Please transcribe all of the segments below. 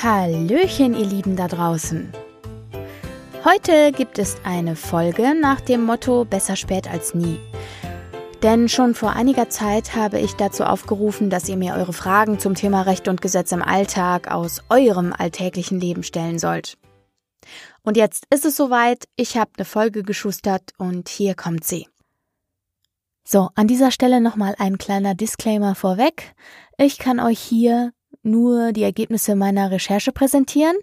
Hallöchen, ihr Lieben da draußen. Heute gibt es eine Folge nach dem Motto Besser spät als nie. Denn schon vor einiger Zeit habe ich dazu aufgerufen, dass ihr mir eure Fragen zum Thema Recht und Gesetz im Alltag aus eurem alltäglichen Leben stellen sollt. Und jetzt ist es soweit, ich habe eine Folge geschustert und hier kommt sie. So, an dieser Stelle nochmal ein kleiner Disclaimer vorweg. Ich kann euch hier nur die Ergebnisse meiner Recherche präsentieren,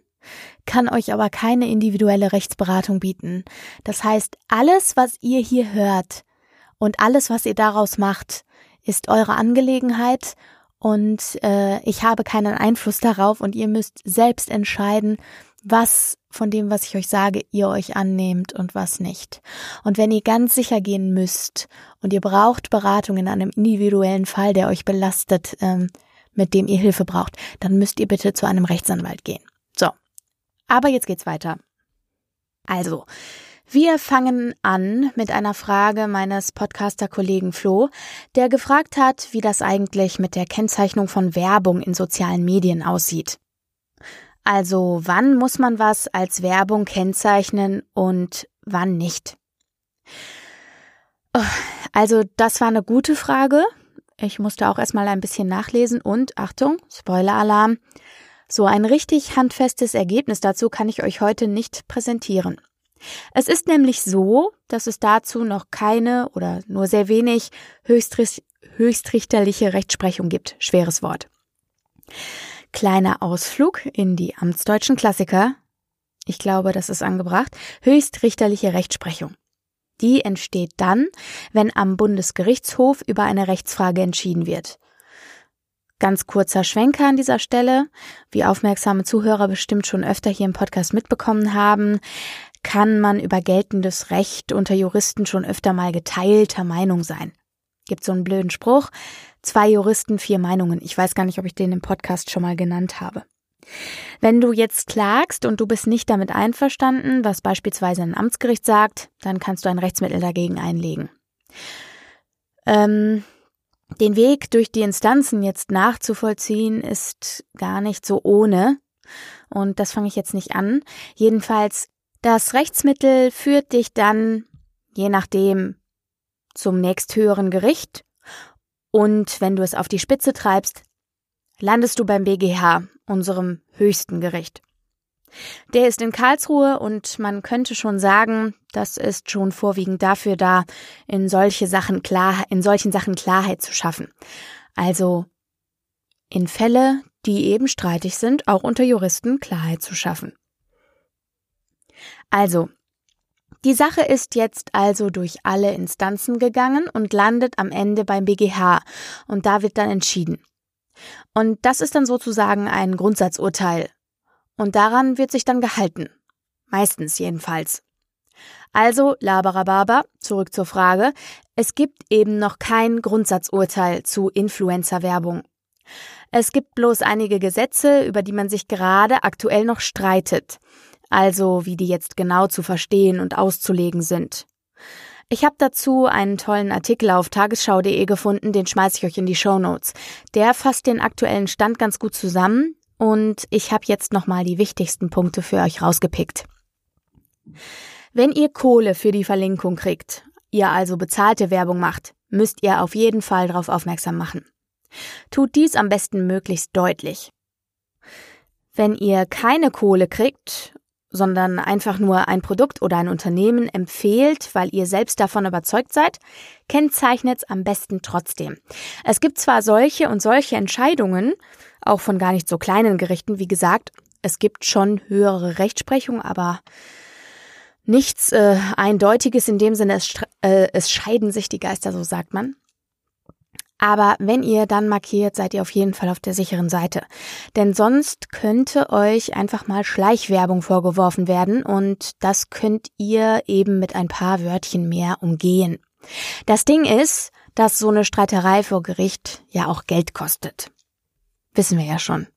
kann euch aber keine individuelle Rechtsberatung bieten. Das heißt, alles, was ihr hier hört und alles, was ihr daraus macht, ist eure Angelegenheit und äh, ich habe keinen Einfluss darauf und ihr müsst selbst entscheiden, was von dem, was ich euch sage, ihr euch annehmt und was nicht. Und wenn ihr ganz sicher gehen müsst und ihr braucht Beratung in einem individuellen Fall, der euch belastet, ähm, mit dem ihr Hilfe braucht, dann müsst ihr bitte zu einem Rechtsanwalt gehen. So. Aber jetzt geht's weiter. Also, wir fangen an mit einer Frage meines Podcaster-Kollegen Flo, der gefragt hat, wie das eigentlich mit der Kennzeichnung von Werbung in sozialen Medien aussieht. Also, wann muss man was als Werbung kennzeichnen und wann nicht? Oh, also, das war eine gute Frage. Ich musste auch erstmal ein bisschen nachlesen und Achtung, Spoiler-Alarm. So ein richtig handfestes Ergebnis dazu kann ich euch heute nicht präsentieren. Es ist nämlich so, dass es dazu noch keine oder nur sehr wenig höchstrichterliche Rechtsprechung gibt. Schweres Wort. Kleiner Ausflug in die amtsdeutschen Klassiker. Ich glaube, das ist angebracht. Höchstrichterliche Rechtsprechung. Die entsteht dann, wenn am Bundesgerichtshof über eine Rechtsfrage entschieden wird. Ganz kurzer Schwenker an dieser Stelle. Wie aufmerksame Zuhörer bestimmt schon öfter hier im Podcast mitbekommen haben, kann man über geltendes Recht unter Juristen schon öfter mal geteilter Meinung sein. Gibt so einen blöden Spruch. Zwei Juristen, vier Meinungen. Ich weiß gar nicht, ob ich den im Podcast schon mal genannt habe. Wenn du jetzt klagst und du bist nicht damit einverstanden, was beispielsweise ein Amtsgericht sagt, dann kannst du ein Rechtsmittel dagegen einlegen. Ähm, den Weg durch die Instanzen jetzt nachzuvollziehen, ist gar nicht so ohne. Und das fange ich jetzt nicht an. Jedenfalls, das Rechtsmittel führt dich dann, je nachdem, zum nächsthöheren Gericht. Und wenn du es auf die Spitze treibst, landest du beim BGH, unserem höchsten Gericht. Der ist in Karlsruhe und man könnte schon sagen, das ist schon vorwiegend dafür da, in solche Sachen klar, in solchen Sachen Klarheit zu schaffen. Also in Fälle, die eben streitig sind, auch unter Juristen Klarheit zu schaffen. Also, die Sache ist jetzt also durch alle Instanzen gegangen und landet am Ende beim BGH und da wird dann entschieden. Und das ist dann sozusagen ein Grundsatzurteil. Und daran wird sich dann gehalten. Meistens jedenfalls. Also, Labarababa, zurück zur Frage. Es gibt eben noch kein Grundsatzurteil zu Influencer-Werbung. Es gibt bloß einige Gesetze, über die man sich gerade aktuell noch streitet. Also, wie die jetzt genau zu verstehen und auszulegen sind. Ich habe dazu einen tollen Artikel auf tagesschau.de gefunden, den schmeiße ich euch in die Show Notes. Der fasst den aktuellen Stand ganz gut zusammen und ich habe jetzt nochmal die wichtigsten Punkte für euch rausgepickt. Wenn ihr Kohle für die Verlinkung kriegt, ihr also bezahlte Werbung macht, müsst ihr auf jeden Fall darauf aufmerksam machen. Tut dies am besten möglichst deutlich. Wenn ihr keine Kohle kriegt sondern einfach nur ein Produkt oder ein Unternehmen empfehlt, weil ihr selbst davon überzeugt seid, kennzeichnet es am besten trotzdem. Es gibt zwar solche und solche Entscheidungen, auch von gar nicht so kleinen Gerichten, wie gesagt, es gibt schon höhere Rechtsprechung, aber nichts äh, Eindeutiges in dem Sinne, es, äh, es scheiden sich die Geister, so sagt man. Aber wenn ihr dann markiert, seid ihr auf jeden Fall auf der sicheren Seite. Denn sonst könnte euch einfach mal Schleichwerbung vorgeworfen werden und das könnt ihr eben mit ein paar Wörtchen mehr umgehen. Das Ding ist, dass so eine Streiterei vor Gericht ja auch Geld kostet. Wissen wir ja schon.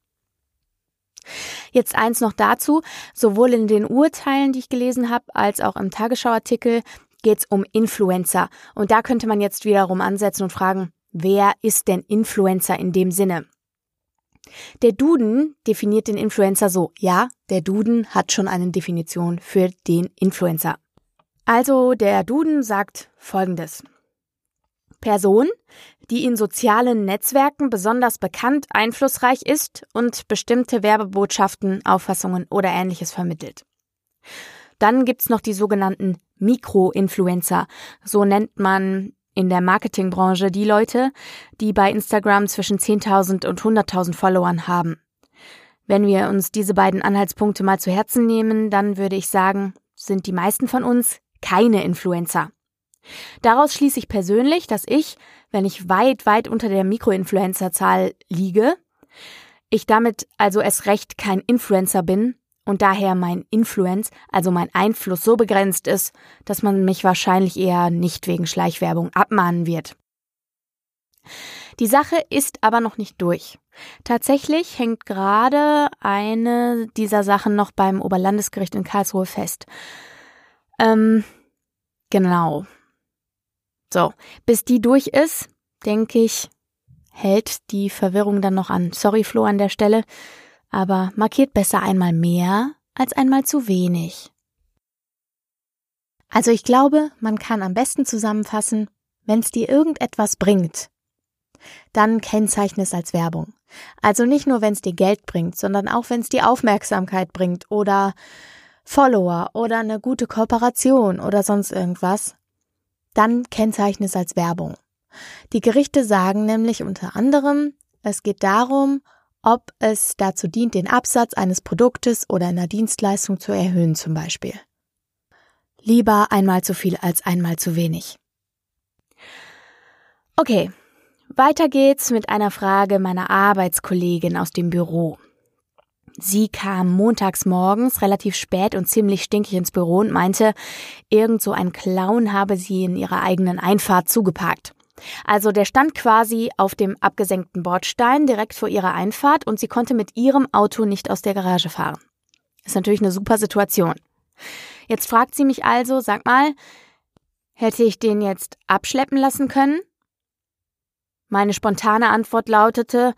Jetzt eins noch dazu, sowohl in den Urteilen, die ich gelesen habe, als auch im Tagesschauartikel geht es um Influencer. Und da könnte man jetzt wiederum ansetzen und fragen, Wer ist denn Influencer in dem Sinne? Der Duden definiert den Influencer so. Ja, der Duden hat schon eine Definition für den Influencer. Also der Duden sagt Folgendes. Person, die in sozialen Netzwerken besonders bekannt, einflussreich ist und bestimmte Werbebotschaften, Auffassungen oder ähnliches vermittelt. Dann gibt's noch die sogenannten Mikroinfluencer. So nennt man in der Marketingbranche die Leute, die bei Instagram zwischen 10.000 und 100.000 Followern haben. Wenn wir uns diese beiden Anhaltspunkte mal zu Herzen nehmen, dann würde ich sagen, sind die meisten von uns keine Influencer. Daraus schließe ich persönlich, dass ich, wenn ich weit, weit unter der Mikroinfluencer-Zahl liege, ich damit also erst recht kein Influencer bin und daher mein Influence, also mein Einfluss so begrenzt ist, dass man mich wahrscheinlich eher nicht wegen Schleichwerbung abmahnen wird. Die Sache ist aber noch nicht durch. Tatsächlich hängt gerade eine dieser Sachen noch beim Oberlandesgericht in Karlsruhe fest. Ähm, genau. So, bis die durch ist, denke ich, hält die Verwirrung dann noch an. Sorry, Flo, an der Stelle aber markiert besser einmal mehr als einmal zu wenig. Also ich glaube, man kann am besten zusammenfassen, wenn es dir irgendetwas bringt, dann kennzeichne es als Werbung. Also nicht nur, wenn es dir Geld bringt, sondern auch, wenn es dir Aufmerksamkeit bringt oder Follower oder eine gute Kooperation oder sonst irgendwas, dann kennzeichne es als Werbung. Die Gerichte sagen nämlich unter anderem, es geht darum, ob es dazu dient, den Absatz eines Produktes oder einer Dienstleistung zu erhöhen zum Beispiel. Lieber einmal zu viel als einmal zu wenig. Okay, weiter geht's mit einer Frage meiner Arbeitskollegin aus dem Büro. Sie kam montags morgens relativ spät und ziemlich stinkig ins Büro und meinte, irgend so ein Clown habe sie in ihrer eigenen Einfahrt zugeparkt. Also der stand quasi auf dem abgesenkten Bordstein direkt vor ihrer Einfahrt und sie konnte mit ihrem Auto nicht aus der Garage fahren. Ist natürlich eine super Situation. Jetzt fragt sie mich also, sag mal, hätte ich den jetzt abschleppen lassen können? Meine spontane Antwort lautete,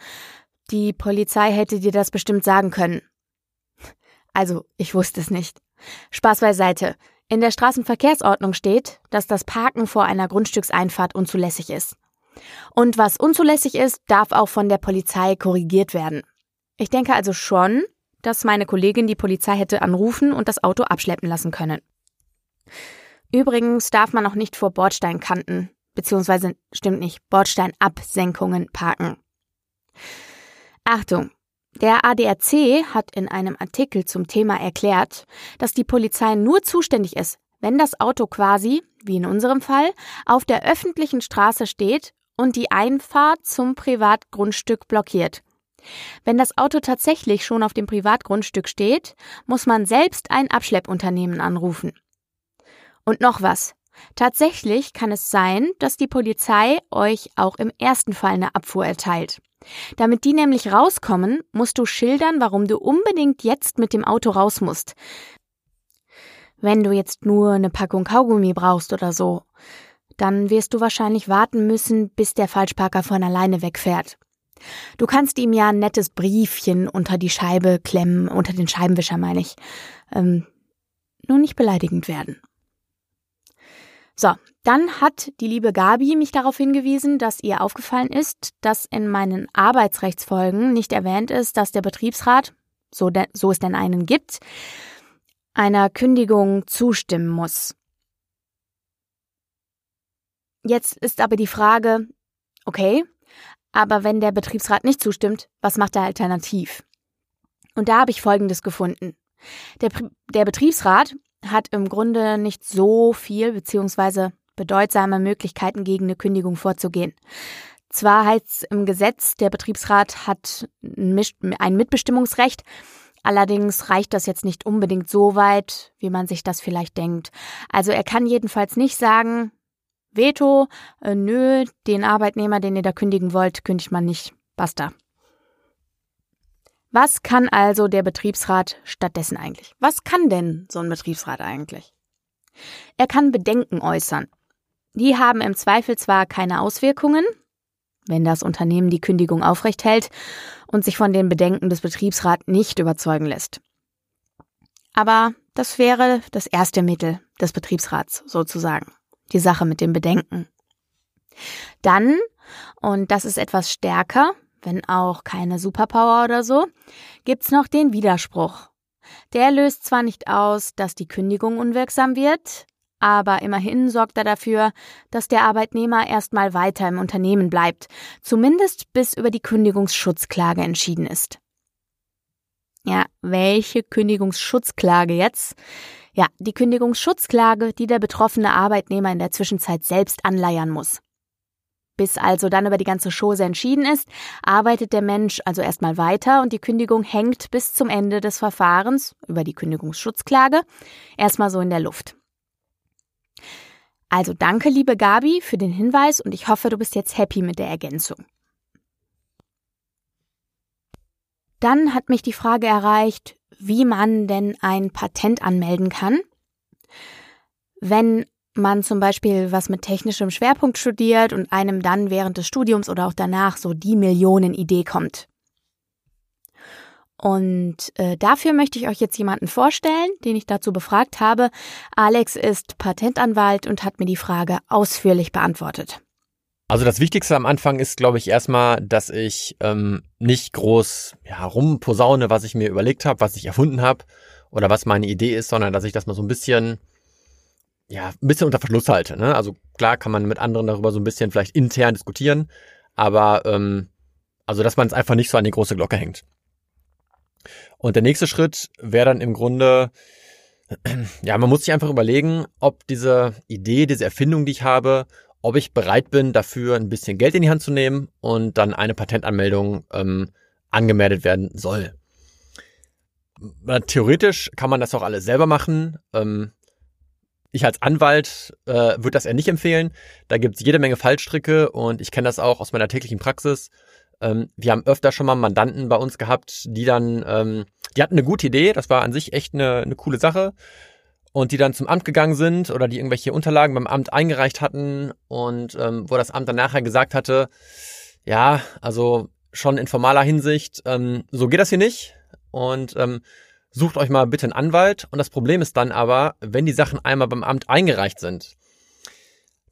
die Polizei hätte dir das bestimmt sagen können. Also, ich wusste es nicht. Spaß beiseite. In der Straßenverkehrsordnung steht, dass das Parken vor einer Grundstückseinfahrt unzulässig ist. Und was unzulässig ist, darf auch von der Polizei korrigiert werden. Ich denke also schon, dass meine Kollegin die Polizei hätte anrufen und das Auto abschleppen lassen können. Übrigens darf man auch nicht vor Bordsteinkanten, beziehungsweise stimmt nicht, Bordsteinabsenkungen parken. Achtung, der ADAC hat in einem Artikel zum Thema erklärt, dass die Polizei nur zuständig ist, wenn das Auto quasi, wie in unserem Fall, auf der öffentlichen Straße steht und die Einfahrt zum Privatgrundstück blockiert. Wenn das Auto tatsächlich schon auf dem Privatgrundstück steht, muss man selbst ein Abschleppunternehmen anrufen. Und noch was. Tatsächlich kann es sein, dass die Polizei euch auch im ersten Fall eine Abfuhr erteilt. Damit die nämlich rauskommen, musst du schildern, warum du unbedingt jetzt mit dem Auto raus musst. Wenn du jetzt nur eine Packung Kaugummi brauchst oder so, dann wirst du wahrscheinlich warten müssen, bis der Falschparker von alleine wegfährt. Du kannst ihm ja ein nettes Briefchen unter die Scheibe klemmen, unter den Scheibenwischer meine ich. Ähm, nur nicht beleidigend werden. So, dann hat die liebe Gabi mich darauf hingewiesen, dass ihr aufgefallen ist, dass in meinen Arbeitsrechtsfolgen nicht erwähnt ist, dass der Betriebsrat, so, de, so es denn einen gibt, einer Kündigung zustimmen muss. Jetzt ist aber die Frage, okay, aber wenn der Betriebsrat nicht zustimmt, was macht er alternativ? Und da habe ich Folgendes gefunden. Der, der Betriebsrat hat im Grunde nicht so viel beziehungsweise bedeutsame Möglichkeiten gegen eine Kündigung vorzugehen. Zwar heißt im Gesetz, der Betriebsrat hat ein Mitbestimmungsrecht, allerdings reicht das jetzt nicht unbedingt so weit, wie man sich das vielleicht denkt. Also er kann jedenfalls nicht sagen, Veto, äh, nö, den Arbeitnehmer, den ihr da kündigen wollt, kündigt man nicht. Basta. Was kann also der Betriebsrat stattdessen eigentlich? Was kann denn so ein Betriebsrat eigentlich? Er kann Bedenken äußern. Die haben im Zweifel zwar keine Auswirkungen, wenn das Unternehmen die Kündigung aufrecht hält und sich von den Bedenken des Betriebsrats nicht überzeugen lässt. Aber das wäre das erste Mittel des Betriebsrats sozusagen, die Sache mit dem Bedenken. Dann, und das ist etwas stärker, wenn auch keine Superpower oder so, gibt's noch den Widerspruch. Der löst zwar nicht aus, dass die Kündigung unwirksam wird, aber immerhin sorgt er dafür, dass der Arbeitnehmer erstmal weiter im Unternehmen bleibt, zumindest bis über die Kündigungsschutzklage entschieden ist. Ja, welche Kündigungsschutzklage jetzt? Ja, die Kündigungsschutzklage, die der betroffene Arbeitnehmer in der Zwischenzeit selbst anleiern muss. Bis also dann über die ganze Chose entschieden ist, arbeitet der Mensch also erstmal weiter und die Kündigung hängt bis zum Ende des Verfahrens über die Kündigungsschutzklage erstmal so in der Luft. Also danke, liebe Gabi, für den Hinweis und ich hoffe, du bist jetzt happy mit der Ergänzung. Dann hat mich die Frage erreicht, wie man denn ein Patent anmelden kann. Wenn man zum Beispiel was mit technischem Schwerpunkt studiert und einem dann während des Studiums oder auch danach so die Millionenidee kommt. Und äh, dafür möchte ich euch jetzt jemanden vorstellen, den ich dazu befragt habe. Alex ist Patentanwalt und hat mir die Frage ausführlich beantwortet. Also das Wichtigste am Anfang ist, glaube ich, erstmal, dass ich ähm, nicht groß ja, rumposaune, was ich mir überlegt habe, was ich erfunden habe oder was meine Idee ist, sondern dass ich das mal so ein bisschen ja, ein bisschen unter Verschluss halte. Ne? Also klar kann man mit anderen darüber so ein bisschen vielleicht intern diskutieren, aber ähm, also dass man es einfach nicht so an die große Glocke hängt. Und der nächste Schritt wäre dann im Grunde, ja, man muss sich einfach überlegen, ob diese Idee, diese Erfindung, die ich habe, ob ich bereit bin, dafür ein bisschen Geld in die Hand zu nehmen und dann eine Patentanmeldung ähm, angemeldet werden soll. Theoretisch kann man das auch alles selber machen. Ähm, ich als Anwalt äh, würde das eher nicht empfehlen. Da gibt's jede Menge Fallstricke und ich kenne das auch aus meiner täglichen Praxis. Ähm, wir haben öfter schon mal Mandanten bei uns gehabt, die dann, ähm, die hatten eine gute Idee, das war an sich echt eine, eine coole Sache. Und die dann zum Amt gegangen sind oder die irgendwelche Unterlagen beim Amt eingereicht hatten und ähm, wo das Amt dann nachher gesagt hatte, ja, also schon in formaler Hinsicht, ähm, so geht das hier nicht. Und ähm, sucht euch mal bitte einen Anwalt. Und das Problem ist dann aber, wenn die Sachen einmal beim Amt eingereicht sind,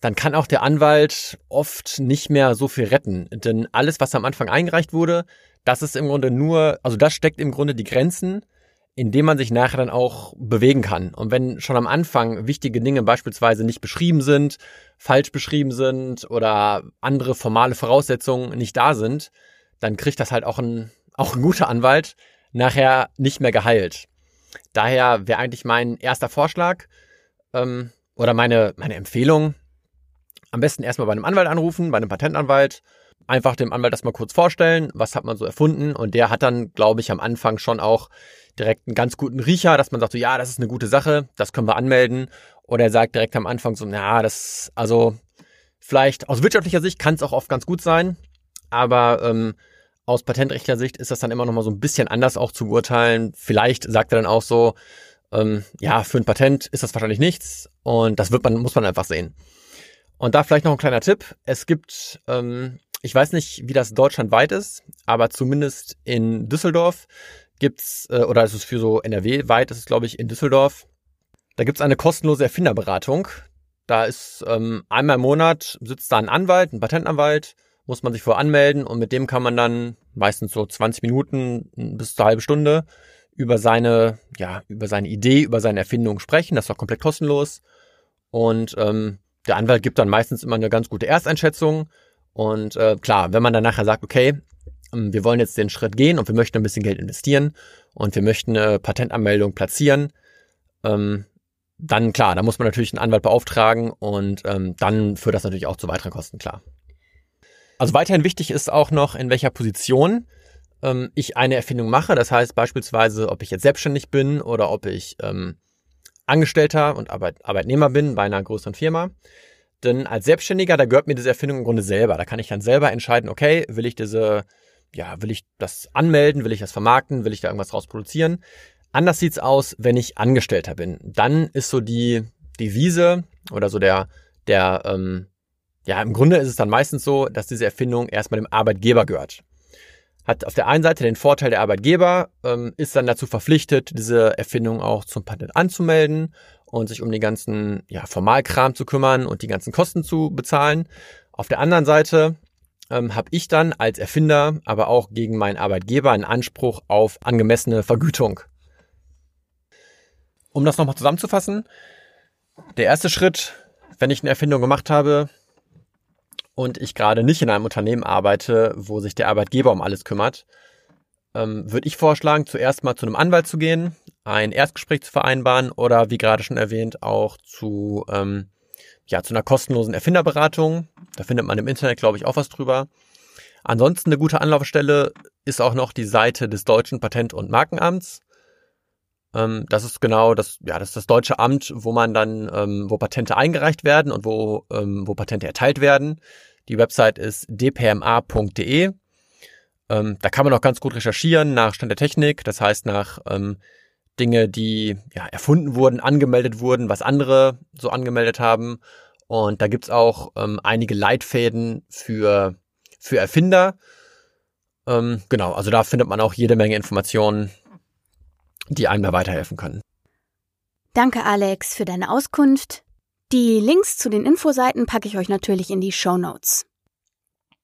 dann kann auch der Anwalt oft nicht mehr so viel retten. Denn alles, was am Anfang eingereicht wurde, das ist im Grunde nur, also das steckt im Grunde die Grenzen, in denen man sich nachher dann auch bewegen kann. Und wenn schon am Anfang wichtige Dinge beispielsweise nicht beschrieben sind, falsch beschrieben sind oder andere formale Voraussetzungen nicht da sind, dann kriegt das halt auch ein, auch ein guter Anwalt nachher nicht mehr geheilt. Daher wäre eigentlich mein erster Vorschlag ähm, oder meine, meine Empfehlung, am besten erstmal bei einem Anwalt anrufen, bei einem Patentanwalt, einfach dem Anwalt das mal kurz vorstellen, was hat man so erfunden. Und der hat dann, glaube ich, am Anfang schon auch direkt einen ganz guten Riecher, dass man sagt so, ja, das ist eine gute Sache, das können wir anmelden. Oder er sagt direkt am Anfang so, ja, das, also vielleicht aus wirtschaftlicher Sicht kann es auch oft ganz gut sein, aber ähm, aus patentrechtlicher Sicht ist das dann immer noch mal so ein bisschen anders auch zu beurteilen. Vielleicht sagt er dann auch so, ähm, ja, für ein Patent ist das wahrscheinlich nichts und das wird man, muss man einfach sehen. Und da vielleicht noch ein kleiner Tipp. Es gibt, ähm, ich weiß nicht, wie das deutschlandweit ist, aber zumindest in Düsseldorf gibt's, äh, oder ist es für so NRW weit, ist es glaube ich in Düsseldorf, da gibt's eine kostenlose Erfinderberatung. Da ist ähm, einmal im Monat sitzt da ein Anwalt, ein Patentanwalt, muss man sich vorher anmelden und mit dem kann man dann meistens so 20 Minuten bis zur halbe Stunde über seine, ja, über seine Idee, über seine Erfindung sprechen. Das ist auch komplett kostenlos. Und ähm, der Anwalt gibt dann meistens immer eine ganz gute Ersteinschätzung. Und äh, klar, wenn man dann nachher sagt, okay, ähm, wir wollen jetzt den Schritt gehen und wir möchten ein bisschen Geld investieren und wir möchten eine Patentanmeldung platzieren, ähm, dann klar, da muss man natürlich einen Anwalt beauftragen und ähm, dann führt das natürlich auch zu weiteren Kosten, klar. Also weiterhin wichtig ist auch noch, in welcher Position ähm, ich eine Erfindung mache. Das heißt beispielsweise, ob ich jetzt selbstständig bin oder ob ich ähm, Angestellter und Arbeit, Arbeitnehmer bin bei einer größeren Firma. Denn als Selbstständiger, da gehört mir diese Erfindung im Grunde selber. Da kann ich dann selber entscheiden, okay, will ich diese, ja, will ich das anmelden, will ich das vermarkten, will ich da irgendwas draus produzieren. Anders sieht's aus, wenn ich Angestellter bin. Dann ist so die Devise oder so der, der, ähm, ja, im Grunde ist es dann meistens so, dass diese Erfindung erstmal dem Arbeitgeber gehört. Hat auf der einen Seite den Vorteil, der Arbeitgeber ähm, ist dann dazu verpflichtet, diese Erfindung auch zum Patent anzumelden und sich um den ganzen ja, Formalkram zu kümmern und die ganzen Kosten zu bezahlen. Auf der anderen Seite ähm, habe ich dann als Erfinder, aber auch gegen meinen Arbeitgeber einen Anspruch auf angemessene Vergütung. Um das nochmal zusammenzufassen, der erste Schritt, wenn ich eine Erfindung gemacht habe und ich gerade nicht in einem Unternehmen arbeite, wo sich der Arbeitgeber um alles kümmert, ähm, würde ich vorschlagen, zuerst mal zu einem Anwalt zu gehen, ein Erstgespräch zu vereinbaren oder wie gerade schon erwähnt auch zu ähm, ja zu einer kostenlosen Erfinderberatung. Da findet man im Internet, glaube ich, auch was drüber. Ansonsten eine gute Anlaufstelle ist auch noch die Seite des Deutschen Patent- und Markenamts. Ähm, das ist genau das, ja, das ist das deutsche Amt, wo man dann, ähm, wo Patente eingereicht werden und wo, ähm, wo Patente erteilt werden. Die Website ist dpma.de. Ähm, da kann man auch ganz gut recherchieren nach Stand der Technik, das heißt nach ähm, Dinge, die ja, erfunden wurden, angemeldet wurden, was andere so angemeldet haben. Und da gibt's auch ähm, einige Leitfäden für, für Erfinder. Ähm, genau, also da findet man auch jede Menge Informationen, die einem da weiterhelfen können. Danke, Alex, für deine Auskunft. Die Links zu den Infoseiten packe ich euch natürlich in die Show Notes.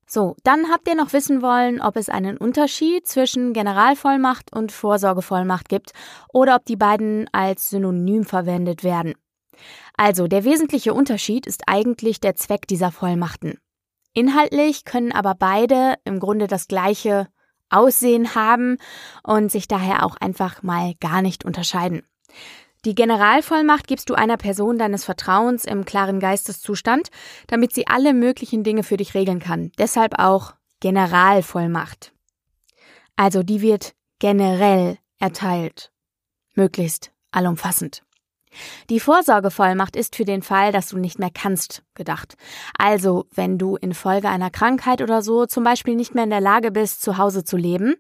So, dann habt ihr noch wissen wollen, ob es einen Unterschied zwischen Generalvollmacht und Vorsorgevollmacht gibt oder ob die beiden als Synonym verwendet werden. Also, der wesentliche Unterschied ist eigentlich der Zweck dieser Vollmachten. Inhaltlich können aber beide im Grunde das gleiche Aussehen haben und sich daher auch einfach mal gar nicht unterscheiden. Die Generalvollmacht gibst du einer Person deines Vertrauens im klaren Geisteszustand, damit sie alle möglichen Dinge für dich regeln kann. Deshalb auch Generalvollmacht. Also die wird generell erteilt. Möglichst allumfassend. Die Vorsorgevollmacht ist für den Fall, dass du nicht mehr kannst, gedacht. Also, wenn du infolge einer Krankheit oder so zum Beispiel nicht mehr in der Lage bist, zu Hause zu leben,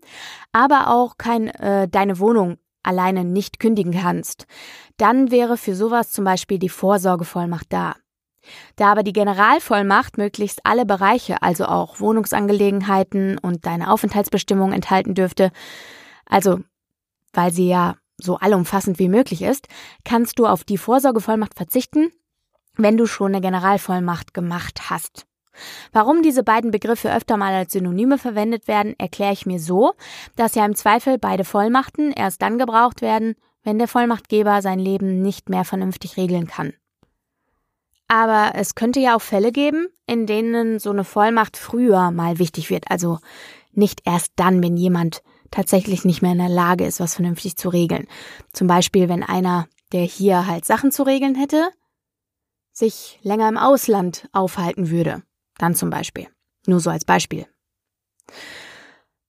aber auch kein, äh, deine Wohnung alleine nicht kündigen kannst, dann wäre für sowas zum Beispiel die Vorsorgevollmacht da. Da aber die Generalvollmacht möglichst alle Bereiche, also auch Wohnungsangelegenheiten und deine Aufenthaltsbestimmung enthalten dürfte, also weil sie ja so allumfassend wie möglich ist, kannst du auf die Vorsorgevollmacht verzichten, wenn du schon eine Generalvollmacht gemacht hast. Warum diese beiden Begriffe öfter mal als Synonyme verwendet werden, erkläre ich mir so, dass ja im Zweifel beide Vollmachten erst dann gebraucht werden, wenn der Vollmachtgeber sein Leben nicht mehr vernünftig regeln kann. Aber es könnte ja auch Fälle geben, in denen so eine Vollmacht früher mal wichtig wird, also nicht erst dann, wenn jemand tatsächlich nicht mehr in der Lage ist, was vernünftig zu regeln. Zum Beispiel, wenn einer, der hier halt Sachen zu regeln hätte, sich länger im Ausland aufhalten würde. Dann zum Beispiel. Nur so als Beispiel.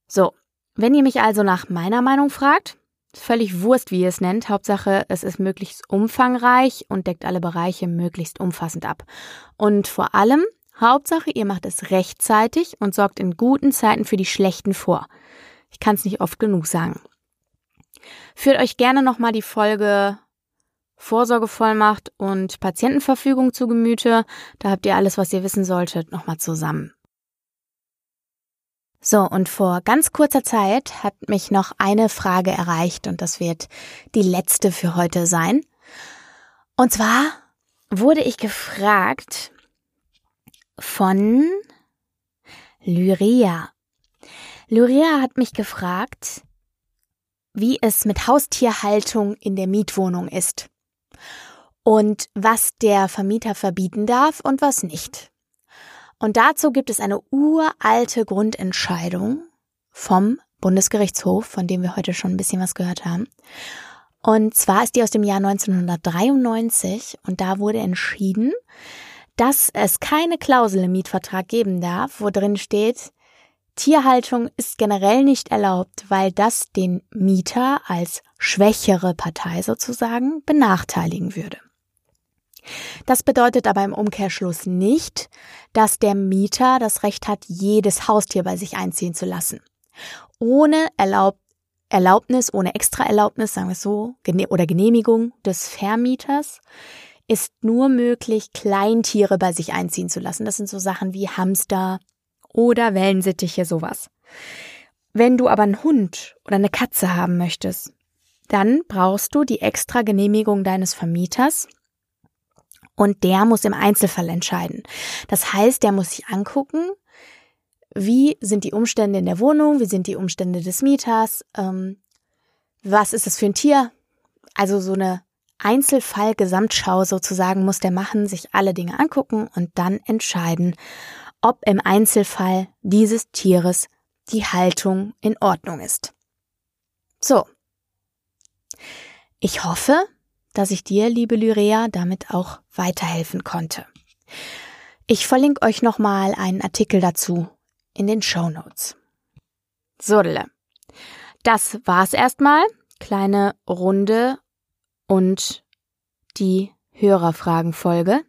So, wenn ihr mich also nach meiner Meinung fragt, völlig Wurst, wie ihr es nennt, Hauptsache, es ist möglichst umfangreich und deckt alle Bereiche möglichst umfassend ab. Und vor allem, Hauptsache, ihr macht es rechtzeitig und sorgt in guten Zeiten für die schlechten vor. Ich kann es nicht oft genug sagen. Führt euch gerne nochmal die Folge Vorsorgevollmacht und Patientenverfügung zu Gemüte. Da habt ihr alles, was ihr wissen solltet, nochmal zusammen. So, und vor ganz kurzer Zeit hat mich noch eine Frage erreicht und das wird die letzte für heute sein. Und zwar wurde ich gefragt von Lyria. Lyria hat mich gefragt, wie es mit Haustierhaltung in der Mietwohnung ist und was der Vermieter verbieten darf und was nicht. Und dazu gibt es eine uralte Grundentscheidung vom Bundesgerichtshof, von dem wir heute schon ein bisschen was gehört haben. Und zwar ist die aus dem Jahr 1993 und da wurde entschieden, dass es keine Klausel im Mietvertrag geben darf, wo drin steht, Tierhaltung ist generell nicht erlaubt, weil das den Mieter als schwächere Partei sozusagen benachteiligen würde. Das bedeutet aber im Umkehrschluss nicht, dass der Mieter das Recht hat, jedes Haustier bei sich einziehen zu lassen. Ohne Erlaub Erlaubnis, ohne Extraerlaubnis, sagen wir es so, oder Genehmigung des Vermieters, ist nur möglich, Kleintiere bei sich einziehen zu lassen. Das sind so Sachen wie Hamster oder Wellensittiche, sowas. Wenn du aber einen Hund oder eine Katze haben möchtest, dann brauchst du die extra Genehmigung deines Vermieters und der muss im Einzelfall entscheiden. Das heißt, der muss sich angucken, wie sind die Umstände in der Wohnung, wie sind die Umstände des Mieters, ähm, was ist es für ein Tier. Also so eine Einzelfall-Gesamtschau sozusagen muss der machen, sich alle Dinge angucken und dann entscheiden, ob im Einzelfall dieses Tieres die Haltung in Ordnung ist. So. Ich hoffe, dass ich dir, liebe Lyrea, damit auch weiterhelfen konnte. Ich verlinke euch nochmal einen Artikel dazu in den Show Notes. Sodele. Das war's erstmal. Kleine Runde und die Hörerfragenfolge.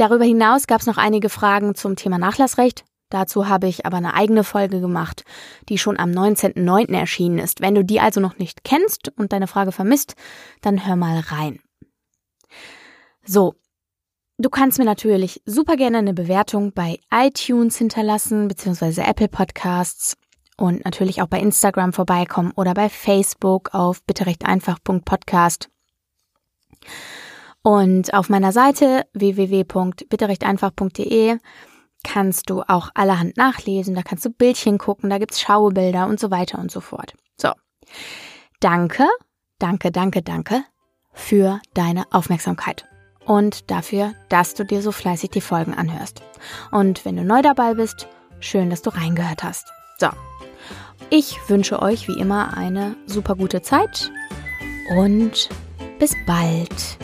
Darüber hinaus gab es noch einige Fragen zum Thema Nachlassrecht. Dazu habe ich aber eine eigene Folge gemacht, die schon am 19.09. erschienen ist. Wenn du die also noch nicht kennst und deine Frage vermisst, dann hör mal rein. So. Du kannst mir natürlich super gerne eine Bewertung bei iTunes hinterlassen, beziehungsweise Apple Podcasts und natürlich auch bei Instagram vorbeikommen oder bei Facebook auf bitterechteinfach.podcast. Und auf meiner Seite www.bitterechteinfach.de kannst du auch allerhand nachlesen, da kannst du Bildchen gucken, da gibt's Schaubilder und so weiter und so fort. So. Danke, danke, danke, danke für deine Aufmerksamkeit und dafür, dass du dir so fleißig die Folgen anhörst. Und wenn du neu dabei bist, schön, dass du reingehört hast. So. Ich wünsche euch wie immer eine super gute Zeit und bis bald.